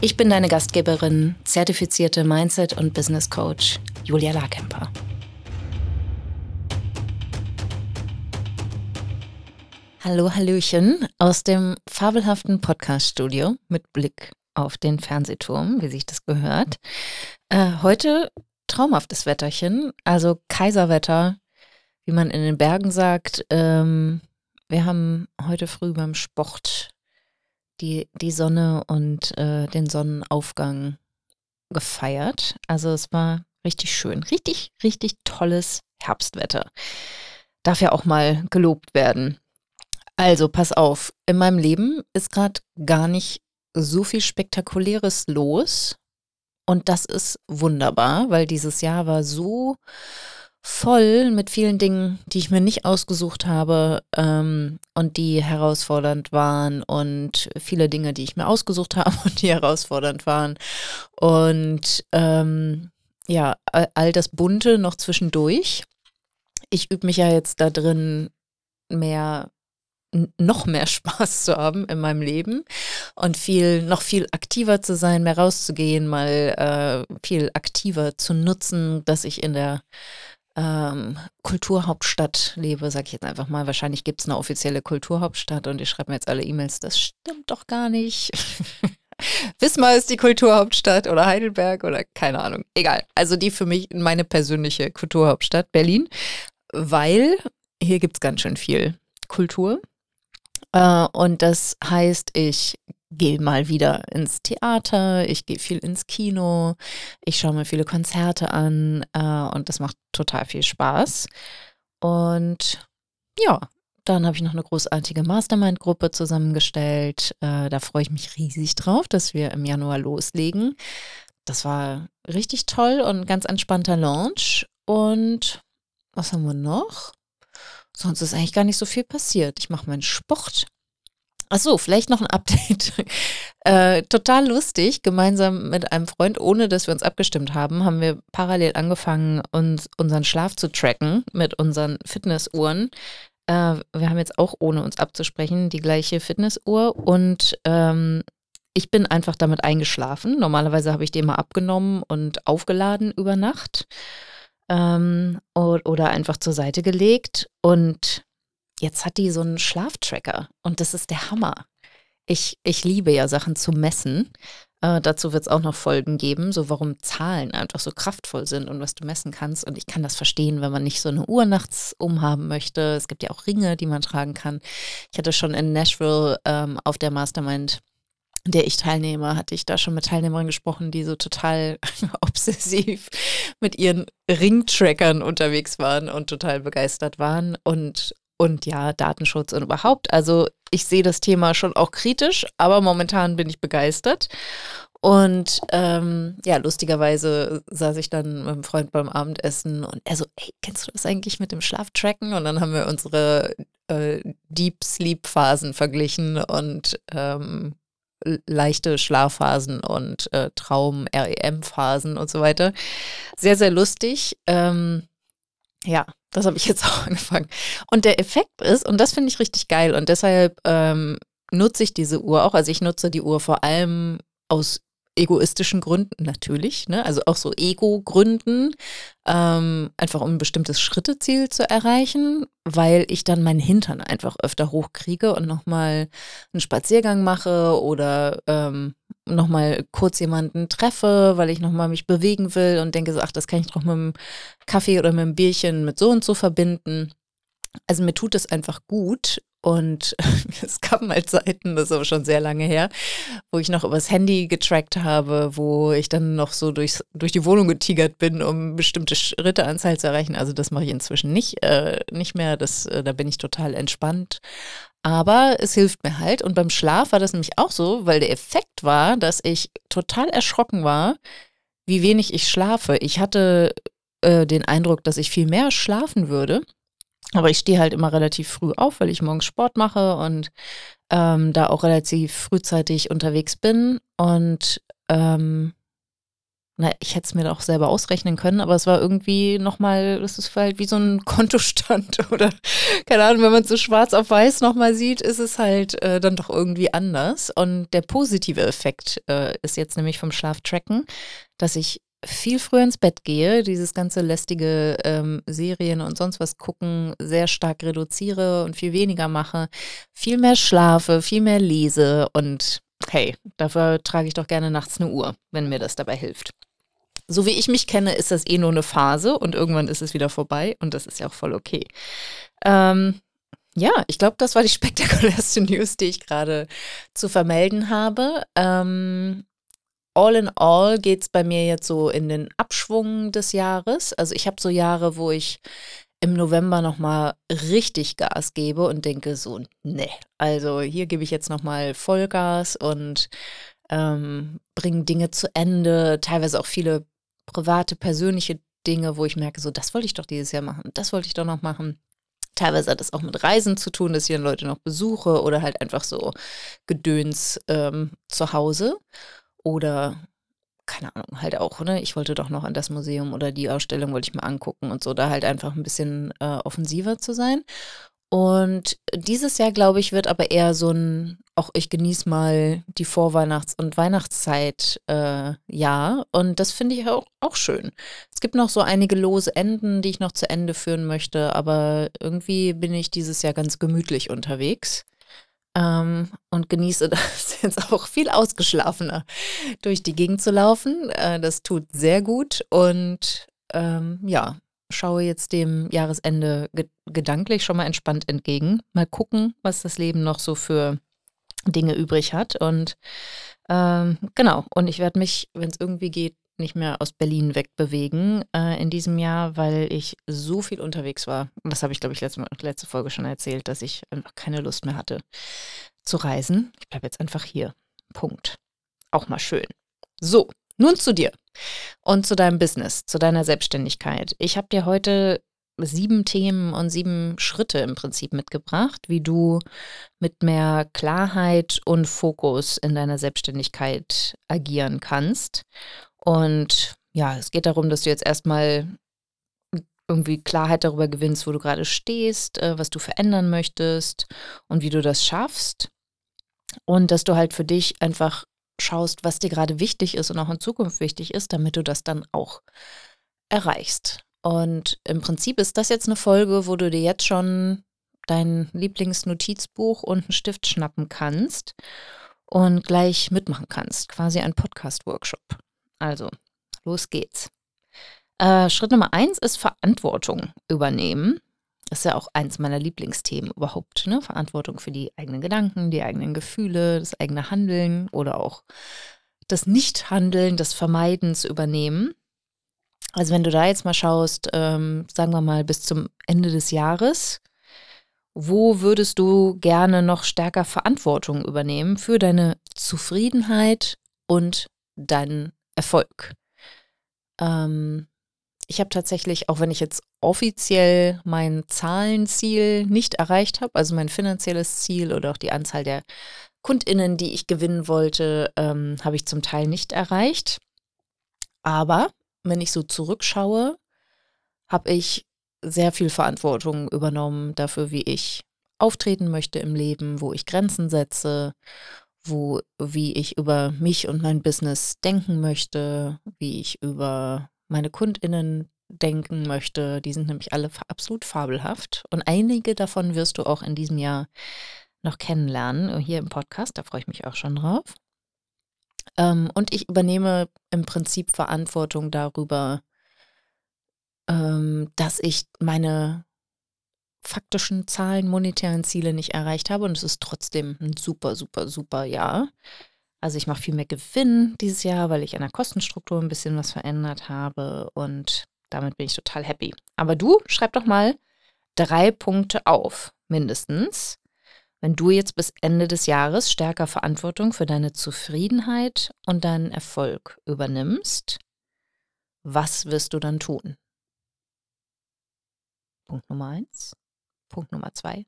Ich bin deine Gastgeberin, zertifizierte Mindset- und Business Coach Julia Larkemper. Hallo, Hallöchen aus dem fabelhaften Podcast-Studio mit Blick auf den Fernsehturm, wie sich das gehört. Äh, heute traumhaftes Wetterchen, also Kaiserwetter, wie man in den Bergen sagt. Ähm, wir haben heute früh beim Sport die, die Sonne und äh, den Sonnenaufgang gefeiert. Also es war richtig schön. Richtig, richtig tolles Herbstwetter. Darf ja auch mal gelobt werden. Also, pass auf, in meinem Leben ist gerade gar nicht so viel Spektakuläres los. Und das ist wunderbar, weil dieses Jahr war so voll mit vielen Dingen, die ich mir nicht ausgesucht habe ähm, und die herausfordernd waren und viele Dinge, die ich mir ausgesucht habe und die herausfordernd waren. Und ähm, ja, all das Bunte noch zwischendurch. Ich übe mich ja jetzt da drin, mehr noch mehr Spaß zu haben in meinem Leben und viel, noch viel aktiver zu sein, mehr rauszugehen, mal äh, viel aktiver zu nutzen, dass ich in der ähm, Kulturhauptstadt lebe, sag ich jetzt einfach mal. Wahrscheinlich gibt es eine offizielle Kulturhauptstadt und ich schreibe mir jetzt alle E-Mails, das stimmt doch gar nicht. Wismar ist die Kulturhauptstadt oder Heidelberg oder keine Ahnung. Egal. Also die für mich meine persönliche Kulturhauptstadt Berlin, weil hier gibt es ganz schön viel Kultur. Äh, und das heißt, ich gehe mal wieder ins Theater, ich gehe viel ins Kino, ich schaue mir viele Konzerte an äh, und das macht total viel Spaß. Und ja, dann habe ich noch eine großartige Mastermind-Gruppe zusammengestellt. Äh, da freue ich mich riesig drauf, dass wir im Januar loslegen. Das war richtig toll und ganz entspannter Launch. Und was haben wir noch? Sonst ist eigentlich gar nicht so viel passiert. Ich mache meinen Sport. Ach so, vielleicht noch ein Update. äh, total lustig, gemeinsam mit einem Freund, ohne dass wir uns abgestimmt haben, haben wir parallel angefangen, uns unseren Schlaf zu tracken mit unseren Fitnessuhren. Äh, wir haben jetzt auch, ohne uns abzusprechen, die gleiche Fitnessuhr und ähm, ich bin einfach damit eingeschlafen. Normalerweise habe ich die immer abgenommen und aufgeladen über Nacht ähm, oder einfach zur Seite gelegt und jetzt hat die so einen Schlaftracker und das ist der Hammer. Ich, ich liebe ja Sachen zu messen. Äh, dazu wird es auch noch Folgen geben, so warum Zahlen einfach so kraftvoll sind und was du messen kannst. Und ich kann das verstehen, wenn man nicht so eine Uhr nachts umhaben möchte. Es gibt ja auch Ringe, die man tragen kann. Ich hatte schon in Nashville ähm, auf der Mastermind der ich teilnehme, hatte ich da schon mit Teilnehmern gesprochen, die so total obsessiv mit ihren Ringtrackern unterwegs waren und total begeistert waren. Und und ja, Datenschutz und überhaupt. Also ich sehe das Thema schon auch kritisch, aber momentan bin ich begeistert. Und ähm, ja, lustigerweise saß ich dann mit einem Freund beim Abendessen und er so, ey, kennst du das eigentlich mit dem Schlaftracken? Und dann haben wir unsere äh, Deep Sleep Phasen verglichen und ähm, leichte Schlafphasen und äh, Traum-REM-Phasen und so weiter. Sehr, sehr lustig. Ähm, ja, das habe ich jetzt auch angefangen. Und der Effekt ist, und das finde ich richtig geil, und deshalb ähm, nutze ich diese Uhr auch. Also ich nutze die Uhr vor allem aus egoistischen Gründen natürlich, ne? also auch so Ego-Gründen, ähm, einfach um ein bestimmtes Schritteziel zu erreichen, weil ich dann meinen Hintern einfach öfter hochkriege und nochmal einen Spaziergang mache oder ähm, nochmal kurz jemanden treffe, weil ich nochmal mich bewegen will und denke so, ach, das kann ich doch mit einem Kaffee oder mit einem Bierchen mit so und so verbinden. Also mir tut es einfach gut und es gab mal Zeiten, das ist aber schon sehr lange her, wo ich noch übers Handy getrackt habe, wo ich dann noch so durchs, durch die Wohnung getigert bin, um bestimmte Schritteanzahl zu erreichen. Also das mache ich inzwischen nicht, äh, nicht mehr. Das, äh, da bin ich total entspannt. Aber es hilft mir halt. Und beim Schlaf war das nämlich auch so, weil der Effekt war, dass ich total erschrocken war, wie wenig ich schlafe. Ich hatte äh, den Eindruck, dass ich viel mehr schlafen würde. Aber ich stehe halt immer relativ früh auf, weil ich morgens Sport mache und ähm, da auch relativ frühzeitig unterwegs bin. Und ähm, na, ich hätte es mir auch selber ausrechnen können, aber es war irgendwie nochmal, das ist halt wie so ein Kontostand oder keine Ahnung, wenn man es so schwarz auf weiß nochmal sieht, ist es halt äh, dann doch irgendwie anders. Und der positive Effekt äh, ist jetzt nämlich vom Schlaftracken, dass ich viel früher ins Bett gehe, dieses ganze lästige ähm, Serien und sonst was gucken sehr stark reduziere und viel weniger mache, viel mehr schlafe, viel mehr lese und hey, dafür trage ich doch gerne nachts eine Uhr, wenn mir das dabei hilft. So wie ich mich kenne, ist das eh nur eine Phase und irgendwann ist es wieder vorbei und das ist ja auch voll okay. Ähm, ja, ich glaube, das war die spektakulärste News, die ich gerade zu vermelden habe. Ähm, all in all geht es bei mir jetzt so in den Abschwung des Jahres. Also ich habe so Jahre, wo ich im November nochmal richtig Gas gebe und denke so, ne, also hier gebe ich jetzt nochmal Vollgas und ähm, bringe Dinge zu Ende, teilweise auch viele private, persönliche Dinge, wo ich merke, so, das wollte ich doch dieses Jahr machen, das wollte ich doch noch machen. Teilweise hat das auch mit Reisen zu tun, dass ich dann Leute noch besuche oder halt einfach so Gedöns ähm, zu Hause. Oder keine Ahnung, halt auch, ne? Ich wollte doch noch an das Museum oder die Ausstellung wollte ich mir angucken und so, da halt einfach ein bisschen äh, offensiver zu sein. Und dieses Jahr, glaube ich, wird aber eher so ein, auch ich genieße mal die Vorweihnachts- und Weihnachtszeit äh, ja. Und das finde ich auch, auch schön. Es gibt noch so einige lose Enden, die ich noch zu Ende führen möchte, aber irgendwie bin ich dieses Jahr ganz gemütlich unterwegs ähm, und genieße das jetzt auch viel ausgeschlafener durch die Gegend zu laufen. Äh, das tut sehr gut und ähm, ja, schaue jetzt dem Jahresende ge gedanklich schon mal entspannt entgegen. Mal gucken, was das Leben noch so für Dinge übrig hat. Und ähm, genau, und ich werde mich, wenn es irgendwie geht, nicht mehr aus Berlin wegbewegen äh, in diesem Jahr, weil ich so viel unterwegs war. Das habe ich, glaube ich, letzte, letzte Folge schon erzählt, dass ich einfach keine Lust mehr hatte zu reisen. Ich bleibe jetzt einfach hier. Punkt. Auch mal schön. So, nun zu dir und zu deinem Business, zu deiner Selbstständigkeit. Ich habe dir heute sieben Themen und sieben Schritte im Prinzip mitgebracht, wie du mit mehr Klarheit und Fokus in deiner Selbstständigkeit agieren kannst. Und ja, es geht darum, dass du jetzt erstmal irgendwie Klarheit darüber gewinnst, wo du gerade stehst, äh, was du verändern möchtest und wie du das schaffst. Und dass du halt für dich einfach schaust, was dir gerade wichtig ist und auch in Zukunft wichtig ist, damit du das dann auch erreichst. Und im Prinzip ist das jetzt eine Folge, wo du dir jetzt schon dein Lieblingsnotizbuch und einen Stift schnappen kannst und gleich mitmachen kannst. Quasi ein Podcast-Workshop. Also, los geht's. Äh, Schritt Nummer eins ist Verantwortung übernehmen. Das ist ja auch eins meiner Lieblingsthemen überhaupt. Ne? Verantwortung für die eigenen Gedanken, die eigenen Gefühle, das eigene Handeln oder auch das Nichthandeln, das Vermeiden zu übernehmen. Also wenn du da jetzt mal schaust, ähm, sagen wir mal bis zum Ende des Jahres, wo würdest du gerne noch stärker Verantwortung übernehmen für deine Zufriedenheit und deinen Erfolg. Ähm, ich habe tatsächlich, auch wenn ich jetzt offiziell mein Zahlenziel nicht erreicht habe, also mein finanzielles Ziel oder auch die Anzahl der Kundinnen, die ich gewinnen wollte, ähm, habe ich zum Teil nicht erreicht. Aber wenn ich so zurückschaue, habe ich sehr viel Verantwortung übernommen dafür, wie ich auftreten möchte im Leben, wo ich Grenzen setze wo, wie ich über mich und mein Business denken möchte, wie ich über meine KundInnen denken möchte. Die sind nämlich alle absolut fabelhaft. Und einige davon wirst du auch in diesem Jahr noch kennenlernen, hier im Podcast. Da freue ich mich auch schon drauf. Ähm, und ich übernehme im Prinzip Verantwortung darüber, ähm, dass ich meine faktischen Zahlen, monetären Ziele nicht erreicht habe. Und es ist trotzdem ein super, super, super Jahr. Also ich mache viel mehr Gewinn dieses Jahr, weil ich an der Kostenstruktur ein bisschen was verändert habe. Und damit bin ich total happy. Aber du, schreib doch mal drei Punkte auf, mindestens, Wenn du jetzt bis Ende des Jahres stärker Verantwortung für deine Zufriedenheit und deinen Erfolg übernimmst, was wirst du dann tun? Punkt Nummer eins, Punkt Nummer zwei,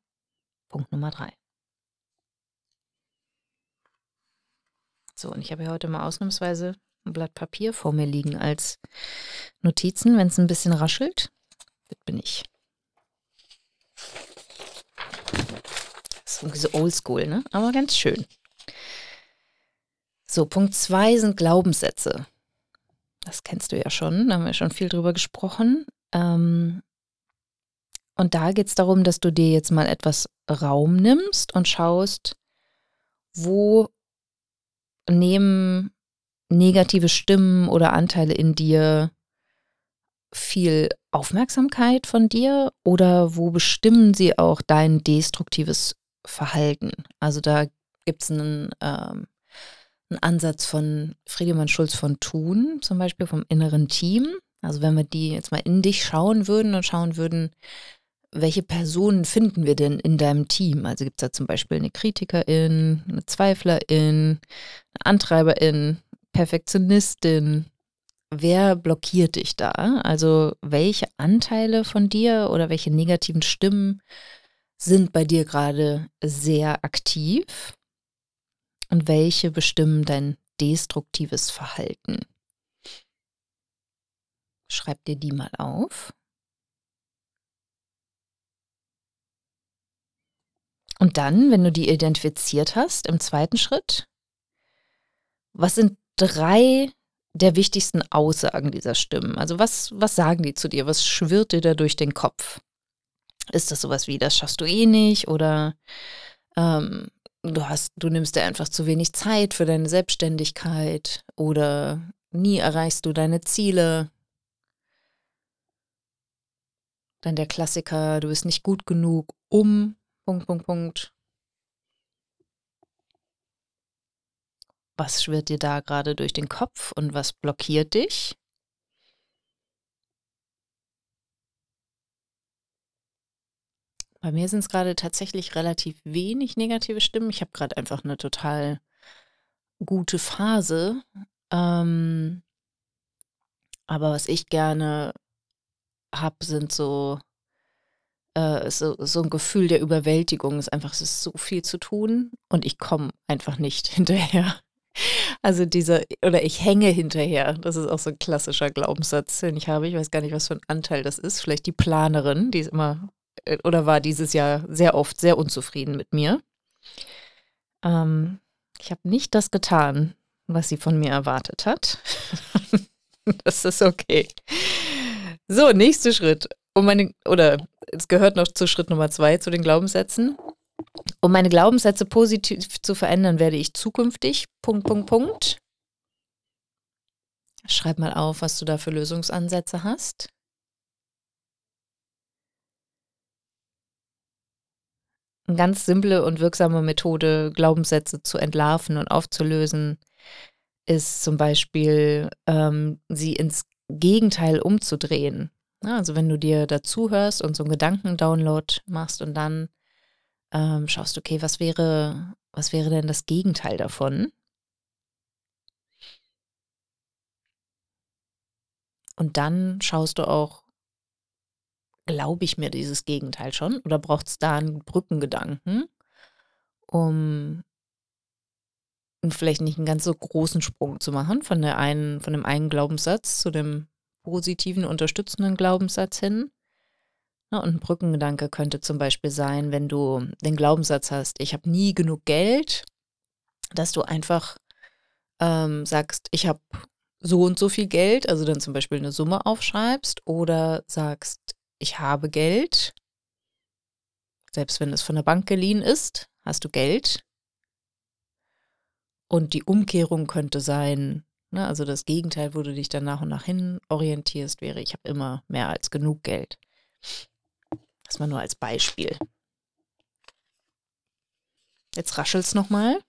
Punkt Nummer drei. So, und ich habe hier heute mal ausnahmsweise ein Blatt Papier vor mir liegen als Notizen, wenn es ein bisschen raschelt. Das bin ich. Das ist irgendwie so oldschool, ne? Aber ganz schön. So, Punkt zwei sind Glaubenssätze. Das kennst du ja schon, da haben wir schon viel drüber gesprochen. Ähm, und da geht es darum, dass du dir jetzt mal etwas Raum nimmst und schaust, wo nehmen negative Stimmen oder Anteile in dir viel Aufmerksamkeit von dir oder wo bestimmen sie auch dein destruktives Verhalten? Also da gibt es einen, ähm, einen Ansatz von Friedemann Schulz von Thun, zum Beispiel vom inneren Team. Also wenn wir die jetzt mal in dich schauen würden und schauen würden, welche Personen finden wir denn in deinem Team? Also gibt es da zum Beispiel eine Kritikerin, eine Zweiflerin, eine Antreiberin, Perfektionistin. Wer blockiert dich da? Also welche Anteile von dir oder welche negativen Stimmen sind bei dir gerade sehr aktiv? Und welche bestimmen dein destruktives Verhalten? Schreib dir die mal auf. Und dann, wenn du die identifiziert hast, im zweiten Schritt, was sind drei der wichtigsten Aussagen dieser Stimmen? Also was, was sagen die zu dir? Was schwirrt dir da durch den Kopf? Ist das sowas wie, das schaffst du eh nicht oder ähm, du hast, du nimmst dir einfach zu wenig Zeit für deine Selbstständigkeit oder nie erreichst du deine Ziele? Dann der Klassiker, du bist nicht gut genug, um Punkt, Punkt, Punkt. Was schwirrt dir da gerade durch den Kopf und was blockiert dich? Bei mir sind es gerade tatsächlich relativ wenig negative Stimmen. Ich habe gerade einfach eine total gute Phase. Ähm, aber was ich gerne habe, sind so äh, so, so ein Gefühl der Überwältigung ist einfach, es ist so viel zu tun und ich komme einfach nicht hinterher. Also dieser, oder ich hänge hinterher. Das ist auch so ein klassischer Glaubenssatz, den ich habe. Ich weiß gar nicht, was für ein Anteil das ist. Vielleicht die Planerin, die ist immer äh, oder war dieses Jahr sehr oft sehr unzufrieden mit mir. Ähm, ich habe nicht das getan, was sie von mir erwartet hat. das ist okay. So, nächster Schritt. Um meine, oder es gehört noch zu Schritt Nummer zwei, zu den Glaubenssätzen. Um meine Glaubenssätze positiv zu verändern, werde ich zukünftig. Punkt, Punkt, Punkt. Schreib mal auf, was du da für Lösungsansätze hast. Eine ganz simple und wirksame Methode, Glaubenssätze zu entlarven und aufzulösen, ist zum Beispiel, ähm, sie ins Gegenteil umzudrehen. Also wenn du dir dazu hörst und so einen Gedankendownload machst und dann ähm, schaust, okay, was wäre, was wäre denn das Gegenteil davon? Und dann schaust du auch, glaube ich mir dieses Gegenteil schon oder braucht es da einen Brückengedanken, um vielleicht nicht einen ganz so großen Sprung zu machen von der einen, von dem einen Glaubenssatz zu dem positiven, unterstützenden Glaubenssatz hin. und ein Brückengedanke könnte zum Beispiel sein, wenn du den Glaubenssatz hast, ich habe nie genug Geld, dass du einfach ähm, sagst, ich habe so und so viel Geld, also dann zum Beispiel eine Summe aufschreibst oder sagst, ich habe Geld, selbst wenn es von der Bank geliehen ist, hast du Geld. Und die Umkehrung könnte sein, Ne? Also das Gegenteil, wo du dich dann nach und nach hin orientierst, wäre, ich habe immer mehr als genug Geld. Das mal nur als Beispiel. Jetzt raschelt's nochmal.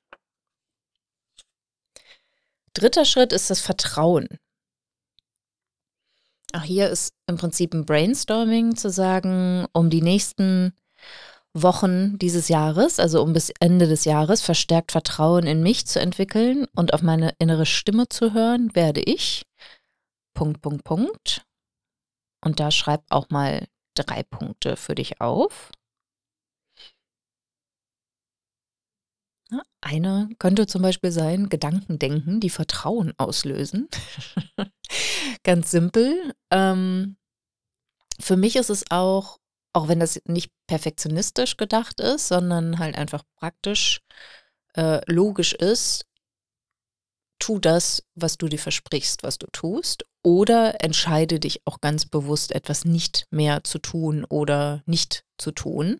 Dritter Schritt ist das Vertrauen. Auch hier ist im Prinzip ein Brainstorming zu sagen, um die nächsten Wochen dieses Jahres, also um bis Ende des Jahres, verstärkt Vertrauen in mich zu entwickeln und auf meine innere Stimme zu hören, werde ich. Punkt, Punkt, Punkt. Und da schreib auch mal drei Punkte für dich auf. Eine könnte zum Beispiel sein, Gedanken denken, die Vertrauen auslösen. Ganz simpel. Ähm, für mich ist es auch, auch wenn das nicht perfektionistisch gedacht ist, sondern halt einfach praktisch äh, logisch ist, tu das, was du dir versprichst, was du tust, oder entscheide dich auch ganz bewusst, etwas nicht mehr zu tun oder nicht zu tun,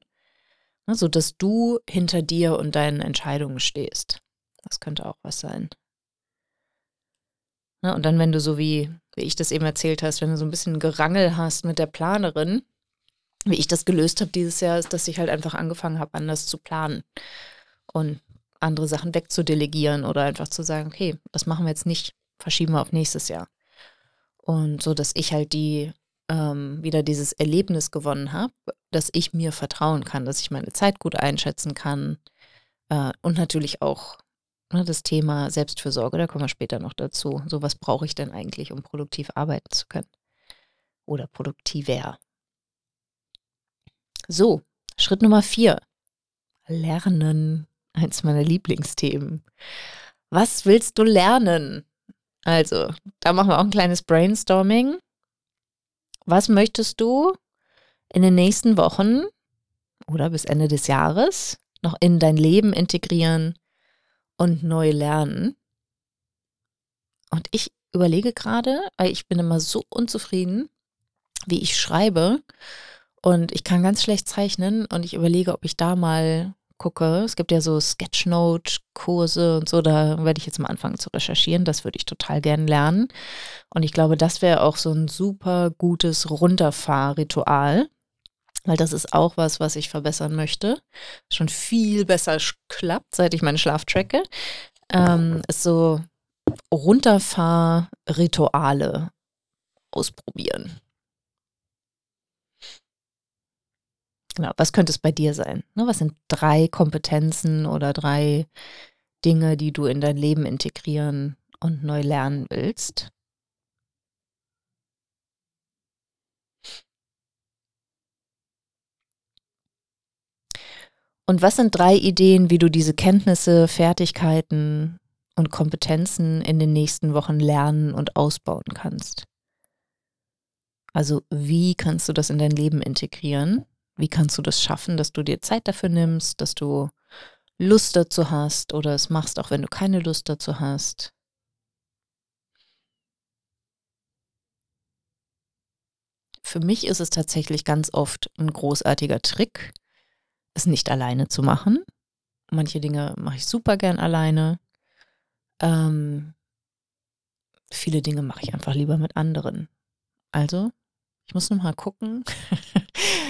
ne, sodass du hinter dir und deinen Entscheidungen stehst. Das könnte auch was sein. Ne, und dann, wenn du so wie, wie ich das eben erzählt hast, wenn du so ein bisschen Gerangel hast mit der Planerin, wie ich das gelöst habe dieses Jahr, ist, dass ich halt einfach angefangen habe, anders zu planen und andere Sachen wegzudelegieren oder einfach zu sagen, okay, das machen wir jetzt nicht, verschieben wir auf nächstes Jahr. Und so, dass ich halt die ähm, wieder dieses Erlebnis gewonnen habe, dass ich mir vertrauen kann, dass ich meine Zeit gut einschätzen kann äh, und natürlich auch ne, das Thema Selbstfürsorge, da kommen wir später noch dazu. So, was brauche ich denn eigentlich, um produktiv arbeiten zu können? Oder produktiver. So, Schritt Nummer vier. Lernen. Eins meiner Lieblingsthemen. Was willst du lernen? Also, da machen wir auch ein kleines Brainstorming. Was möchtest du in den nächsten Wochen oder bis Ende des Jahres noch in dein Leben integrieren und neu lernen? Und ich überlege gerade, weil ich bin immer so unzufrieden, wie ich schreibe und ich kann ganz schlecht zeichnen und ich überlege, ob ich da mal gucke. Es gibt ja so Sketchnote-Kurse und so, da werde ich jetzt mal anfangen zu recherchieren. Das würde ich total gern lernen. Und ich glaube, das wäre auch so ein super gutes Runterfahrritual, weil das ist auch was, was ich verbessern möchte. Schon viel besser klappt, seit ich meinen Schlaf tracke. Ähm, ist so Runterfahrrituale ausprobieren. Genau, was könnte es bei dir sein? Ne, was sind drei Kompetenzen oder drei Dinge, die du in dein Leben integrieren und neu lernen willst? Und was sind drei Ideen, wie du diese Kenntnisse, Fertigkeiten und Kompetenzen in den nächsten Wochen lernen und ausbauen kannst? Also wie kannst du das in dein Leben integrieren? Wie kannst du das schaffen, dass du dir Zeit dafür nimmst, dass du Lust dazu hast oder es machst, auch wenn du keine Lust dazu hast? Für mich ist es tatsächlich ganz oft ein großartiger Trick, es nicht alleine zu machen. Manche Dinge mache ich super gern alleine. Ähm, viele Dinge mache ich einfach lieber mit anderen. Also, ich muss noch mal gucken,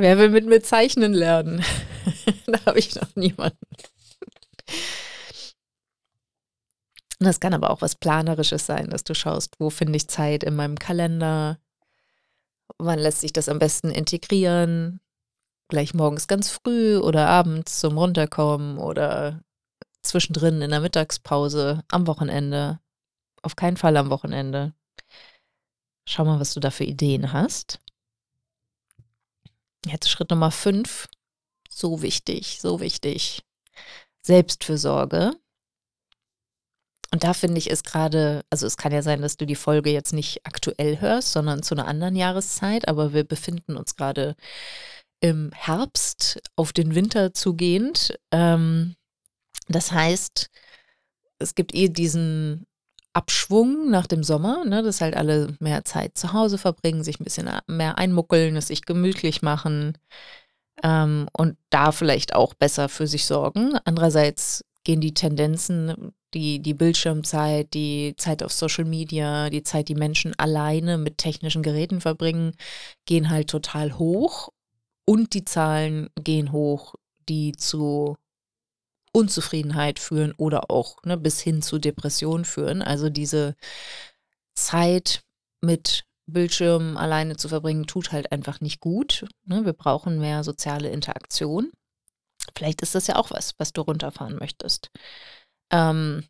Wer will mit mir zeichnen lernen? da habe ich noch niemanden. Das kann aber auch was Planerisches sein, dass du schaust, wo finde ich Zeit in meinem Kalender, wann lässt sich das am besten integrieren, gleich morgens ganz früh oder abends zum Runterkommen oder zwischendrin in der Mittagspause, am Wochenende. Auf keinen Fall am Wochenende. Schau mal, was du da für Ideen hast. Jetzt Schritt Nummer fünf. So wichtig, so wichtig. Selbstfürsorge. Und da finde ich es gerade, also es kann ja sein, dass du die Folge jetzt nicht aktuell hörst, sondern zu einer anderen Jahreszeit, aber wir befinden uns gerade im Herbst auf den Winter zugehend. Ähm, das heißt, es gibt eh diesen Abschwung nach dem Sommer, ne, dass halt alle mehr Zeit zu Hause verbringen, sich ein bisschen mehr einmuckeln, es sich gemütlich machen ähm, und da vielleicht auch besser für sich sorgen. Andererseits gehen die Tendenzen, die, die Bildschirmzeit, die Zeit auf Social Media, die Zeit, die Menschen alleine mit technischen Geräten verbringen, gehen halt total hoch und die Zahlen gehen hoch, die zu Unzufriedenheit führen oder auch ne, bis hin zu Depressionen führen. Also diese Zeit mit Bildschirm alleine zu verbringen, tut halt einfach nicht gut. Ne? Wir brauchen mehr soziale Interaktion. Vielleicht ist das ja auch was, was du runterfahren möchtest. Ähm,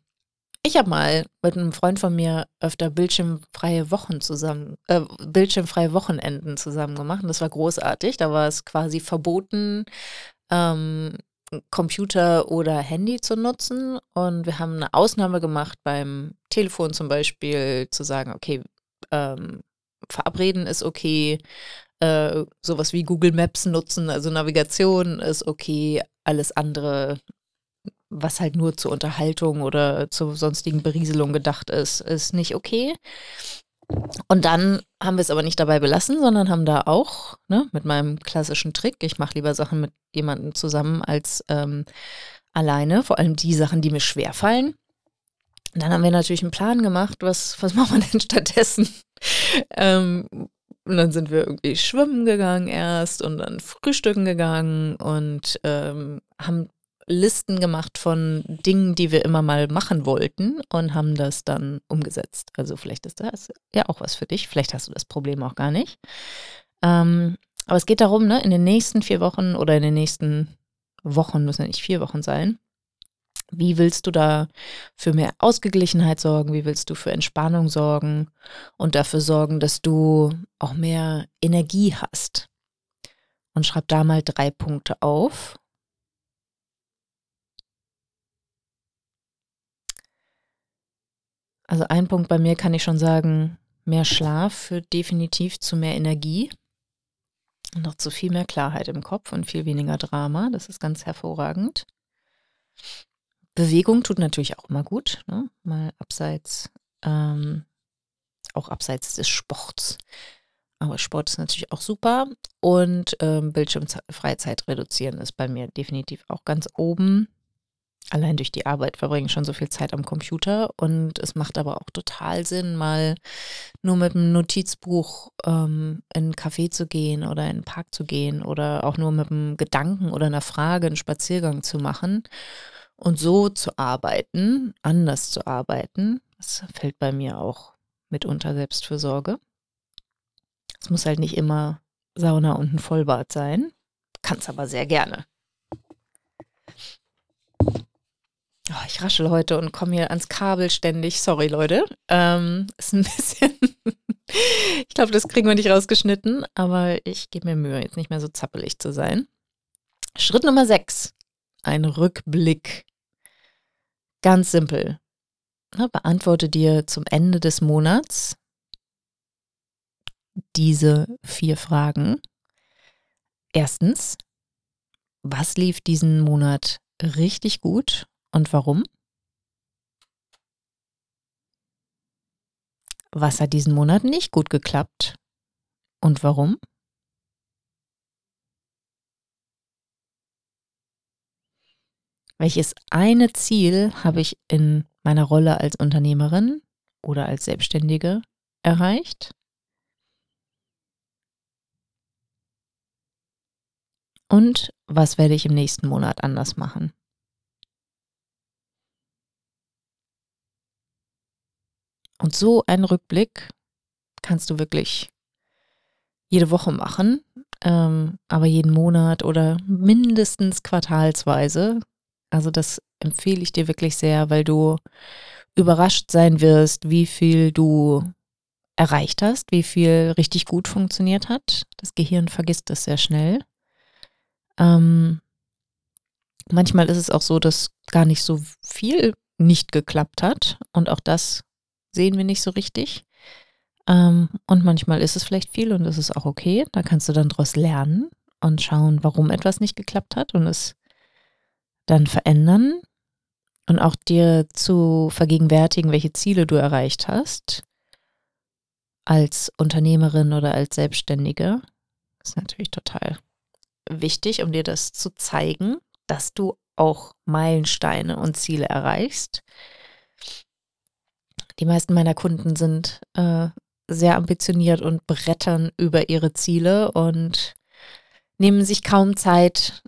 ich habe mal mit einem Freund von mir öfter bildschirmfreie Wochen zusammen, äh, bildschirmfreie Wochenenden zusammen gemacht. Und das war großartig. Da war es quasi verboten, ähm, Computer oder Handy zu nutzen. Und wir haben eine Ausnahme gemacht beim Telefon zum Beispiel, zu sagen, okay, ähm, verabreden ist okay, äh, sowas wie Google Maps nutzen, also Navigation ist okay, alles andere, was halt nur zur Unterhaltung oder zur sonstigen Berieselung gedacht ist, ist nicht okay. Und dann haben wir es aber nicht dabei belassen, sondern haben da auch ne, mit meinem klassischen Trick, ich mache lieber Sachen mit jemandem zusammen als ähm, alleine, vor allem die Sachen, die mir schwerfallen. Dann haben wir natürlich einen Plan gemacht, was, was machen wir denn stattdessen? ähm, und dann sind wir irgendwie schwimmen gegangen erst und dann frühstücken gegangen und ähm, haben Listen gemacht von Dingen, die wir immer mal machen wollten und haben das dann umgesetzt. Also vielleicht ist das ja auch was für dich. Vielleicht hast du das Problem auch gar nicht. Ähm, aber es geht darum, ne, in den nächsten vier Wochen oder in den nächsten Wochen, müssen ja nicht vier Wochen sein, wie willst du da für mehr Ausgeglichenheit sorgen? Wie willst du für Entspannung sorgen und dafür sorgen, dass du auch mehr Energie hast? Und schreib da mal drei Punkte auf. Also ein Punkt bei mir kann ich schon sagen, mehr Schlaf führt definitiv zu mehr Energie und auch zu viel mehr Klarheit im Kopf und viel weniger Drama. Das ist ganz hervorragend. Bewegung tut natürlich auch immer gut, ne? mal abseits, ähm, auch abseits des Sports. Aber Sport ist natürlich auch super. Und ähm, Bildschirmfreizeit reduzieren ist bei mir definitiv auch ganz oben. Allein durch die Arbeit verbringe ich schon so viel Zeit am Computer. Und es macht aber auch total Sinn, mal nur mit einem Notizbuch ähm, in einen Café zu gehen oder in einen Park zu gehen oder auch nur mit einem Gedanken oder einer Frage einen Spaziergang zu machen und so zu arbeiten, anders zu arbeiten, das fällt bei mir auch mitunter Selbstfürsorge. Es muss halt nicht immer Sauna und ein Vollbad sein. Kann es aber sehr gerne. Oh, ich raschel heute und komme hier ans Kabel ständig. Sorry, Leute. Ähm, ist ein bisschen. ich glaube, das kriegen wir nicht rausgeschnitten, aber ich gebe mir Mühe, jetzt nicht mehr so zappelig zu sein. Schritt Nummer 6. Ein Rückblick. Ganz simpel. beantworte dir zum Ende des Monats diese vier Fragen. Erstens, was lief diesen Monat richtig gut und warum? Was hat diesen Monat nicht gut geklappt und warum? Welches eine Ziel habe ich in meiner Rolle als Unternehmerin oder als Selbstständige erreicht? Und was werde ich im nächsten Monat anders machen? Und so einen Rückblick kannst du wirklich jede Woche machen, ähm, aber jeden Monat oder mindestens quartalsweise also das empfehle ich dir wirklich sehr, weil du überrascht sein wirst, wie viel du erreicht hast, wie viel richtig gut funktioniert hat. Das Gehirn vergisst das sehr schnell. Ähm, manchmal ist es auch so, dass gar nicht so viel nicht geklappt hat und auch das sehen wir nicht so richtig. Ähm, und manchmal ist es vielleicht viel und das ist auch okay. Da kannst du dann daraus lernen und schauen, warum etwas nicht geklappt hat und es dann verändern und auch dir zu vergegenwärtigen, welche Ziele du erreicht hast als Unternehmerin oder als Selbstständige. Ist natürlich total wichtig, um dir das zu zeigen, dass du auch Meilensteine und Ziele erreichst. Die meisten meiner Kunden sind äh, sehr ambitioniert und brettern über ihre Ziele und nehmen sich kaum Zeit,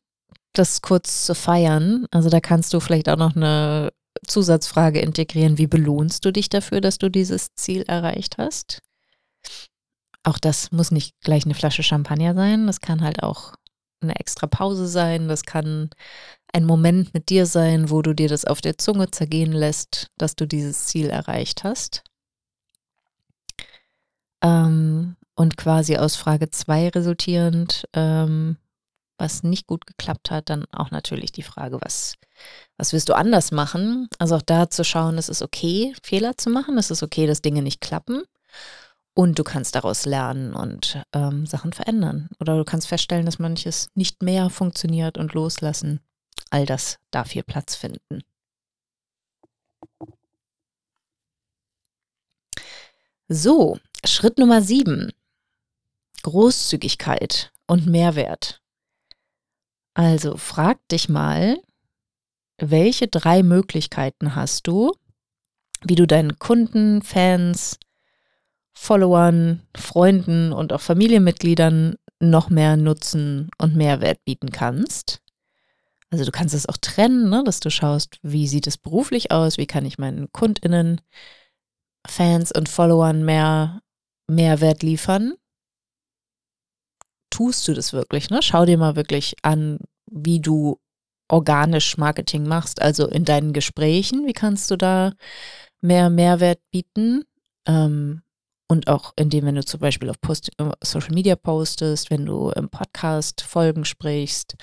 das kurz zu feiern. Also da kannst du vielleicht auch noch eine Zusatzfrage integrieren. Wie belohnst du dich dafür, dass du dieses Ziel erreicht hast? auch das muss nicht gleich eine Flasche Champagner sein. Das kann halt auch eine extra Pause sein. Das kann ein Moment mit dir sein, wo du dir das auf der Zunge zergehen lässt, dass du dieses Ziel erreicht hast. Ähm, und quasi aus Frage 2 resultierend, ähm, was nicht gut geklappt hat, dann auch natürlich die Frage, was, was wirst du anders machen? Also auch da zu schauen, es ist okay, Fehler zu machen, es ist okay, dass Dinge nicht klappen. Und du kannst daraus lernen und ähm, Sachen verändern. Oder du kannst feststellen, dass manches nicht mehr funktioniert und loslassen. All das darf hier Platz finden. So, Schritt Nummer sieben. Großzügigkeit und Mehrwert. Also frag dich mal, welche drei Möglichkeiten hast du, wie du deinen Kunden, Fans, Followern, Freunden und auch Familienmitgliedern noch mehr Nutzen und Mehrwert bieten kannst. Also du kannst es auch trennen, ne, dass du schaust, wie sieht es beruflich aus, wie kann ich meinen Kundinnen, Fans und Followern mehr Mehrwert liefern. Tust du das wirklich? Ne? Schau dir mal wirklich an, wie du organisch Marketing machst, also in deinen Gesprächen, wie kannst du da mehr Mehrwert bieten? Ähm, und auch indem, wenn du zum Beispiel auf Post äh, Social Media postest, wenn du im Podcast Folgen sprichst,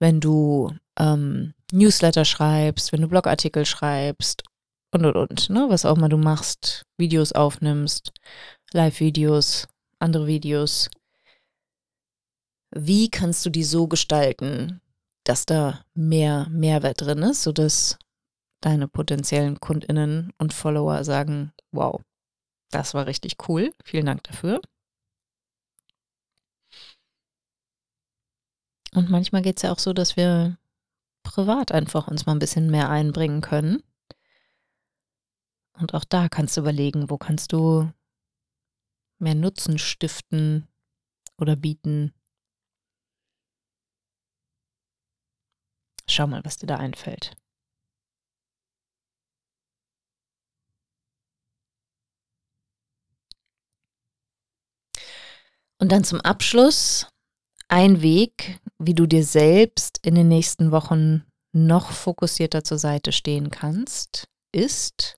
wenn du ähm, Newsletter schreibst, wenn du Blogartikel schreibst und und und, ne? was auch immer du machst, Videos aufnimmst, Live-Videos, andere Videos. Wie kannst du die so gestalten, dass da mehr Mehrwert drin ist, sodass deine potenziellen KundInnen und Follower sagen, wow, das war richtig cool. Vielen Dank dafür. Und manchmal geht es ja auch so, dass wir privat einfach uns mal ein bisschen mehr einbringen können. Und auch da kannst du überlegen, wo kannst du mehr Nutzen stiften oder bieten. Schau mal, was dir da einfällt. Und dann zum Abschluss ein Weg, wie du dir selbst in den nächsten Wochen noch fokussierter zur Seite stehen kannst, ist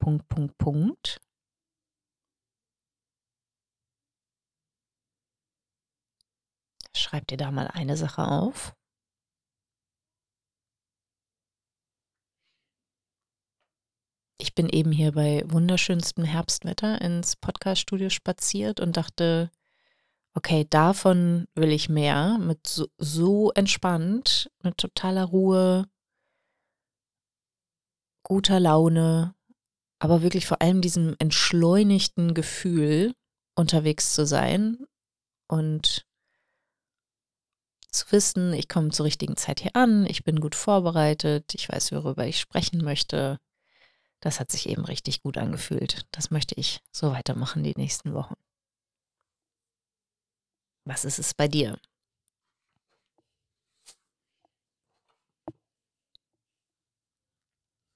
Punkt, Punkt, Punkt. Schreib dir da mal eine Sache auf. Ich bin eben hier bei wunderschönstem Herbstwetter ins Podcaststudio spaziert und dachte, okay, davon will ich mehr, mit so, so entspannt, mit totaler Ruhe, guter Laune, aber wirklich vor allem diesem entschleunigten Gefühl unterwegs zu sein und zu wissen, ich komme zur richtigen Zeit hier an, ich bin gut vorbereitet, ich weiß, worüber ich sprechen möchte das hat sich eben richtig gut angefühlt. Das möchte ich so weitermachen die nächsten Wochen. Was ist es bei dir?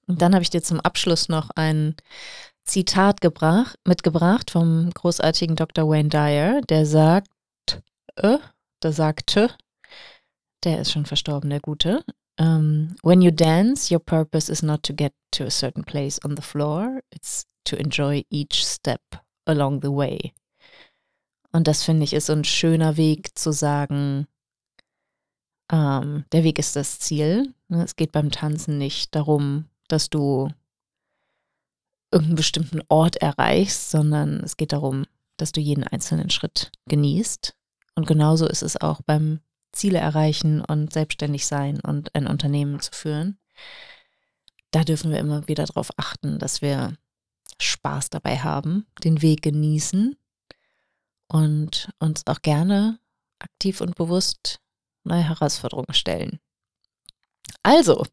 Und dann habe ich dir zum Abschluss noch ein Zitat gebracht, mitgebracht vom großartigen Dr. Wayne Dyer, der sagt, äh, der sagte, der ist schon verstorben, der Gute, um, when you dance, your purpose is not to get to a certain place on the floor, it's to enjoy each step along the way. Und das finde ich ist so ein schöner Weg zu sagen, ähm, der Weg ist das Ziel. Ne, es geht beim Tanzen nicht darum, dass du irgendeinen bestimmten Ort erreichst, sondern es geht darum, dass du jeden einzelnen Schritt genießt. Und genauso ist es auch beim Ziele erreichen und selbstständig sein und ein Unternehmen zu führen. Da dürfen wir immer wieder darauf achten, dass wir Spaß dabei haben, den Weg genießen und uns auch gerne aktiv und bewusst neue Herausforderungen stellen. Also,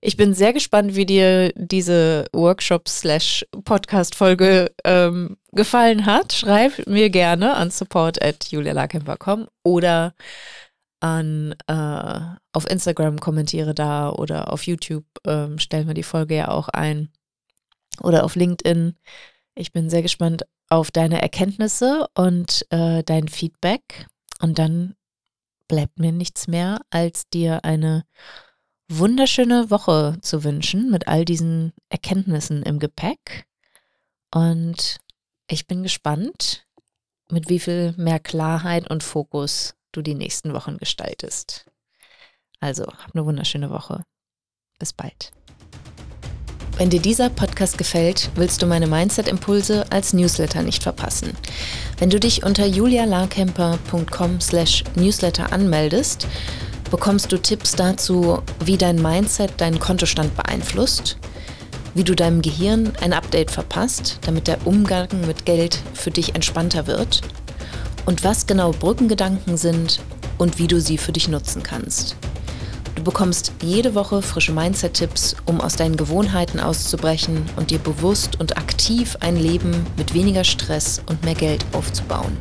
ich bin sehr gespannt, wie dir diese Workshop-Podcast-Folge ähm, gefallen hat. Schreib mir gerne an support at julialarkin.com oder an äh, auf Instagram kommentiere da oder auf YouTube ähm, stellen wir die Folge ja auch ein oder auf LinkedIn. Ich bin sehr gespannt auf deine Erkenntnisse und äh, dein Feedback. Und dann bleibt mir nichts mehr, als dir eine wunderschöne Woche zu wünschen mit all diesen Erkenntnissen im Gepäck. Und ich bin gespannt, mit wie viel mehr Klarheit und Fokus du die nächsten Wochen gestaltest. Also, hab eine wunderschöne Woche. Bis bald. Wenn dir dieser Podcast gefällt, willst du meine Mindset-Impulse als Newsletter nicht verpassen. Wenn du dich unter julialarkemper.com slash newsletter anmeldest, bekommst du Tipps dazu, wie dein Mindset deinen Kontostand beeinflusst, wie du deinem Gehirn ein Update verpasst, damit der Umgang mit Geld für dich entspannter wird und was genau Brückengedanken sind und wie du sie für dich nutzen kannst. Du bekommst jede Woche frische Mindset-Tipps, um aus deinen Gewohnheiten auszubrechen und dir bewusst und aktiv ein Leben mit weniger Stress und mehr Geld aufzubauen.